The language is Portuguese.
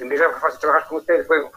Mesmo a fácil de trabalhos com vocês foi um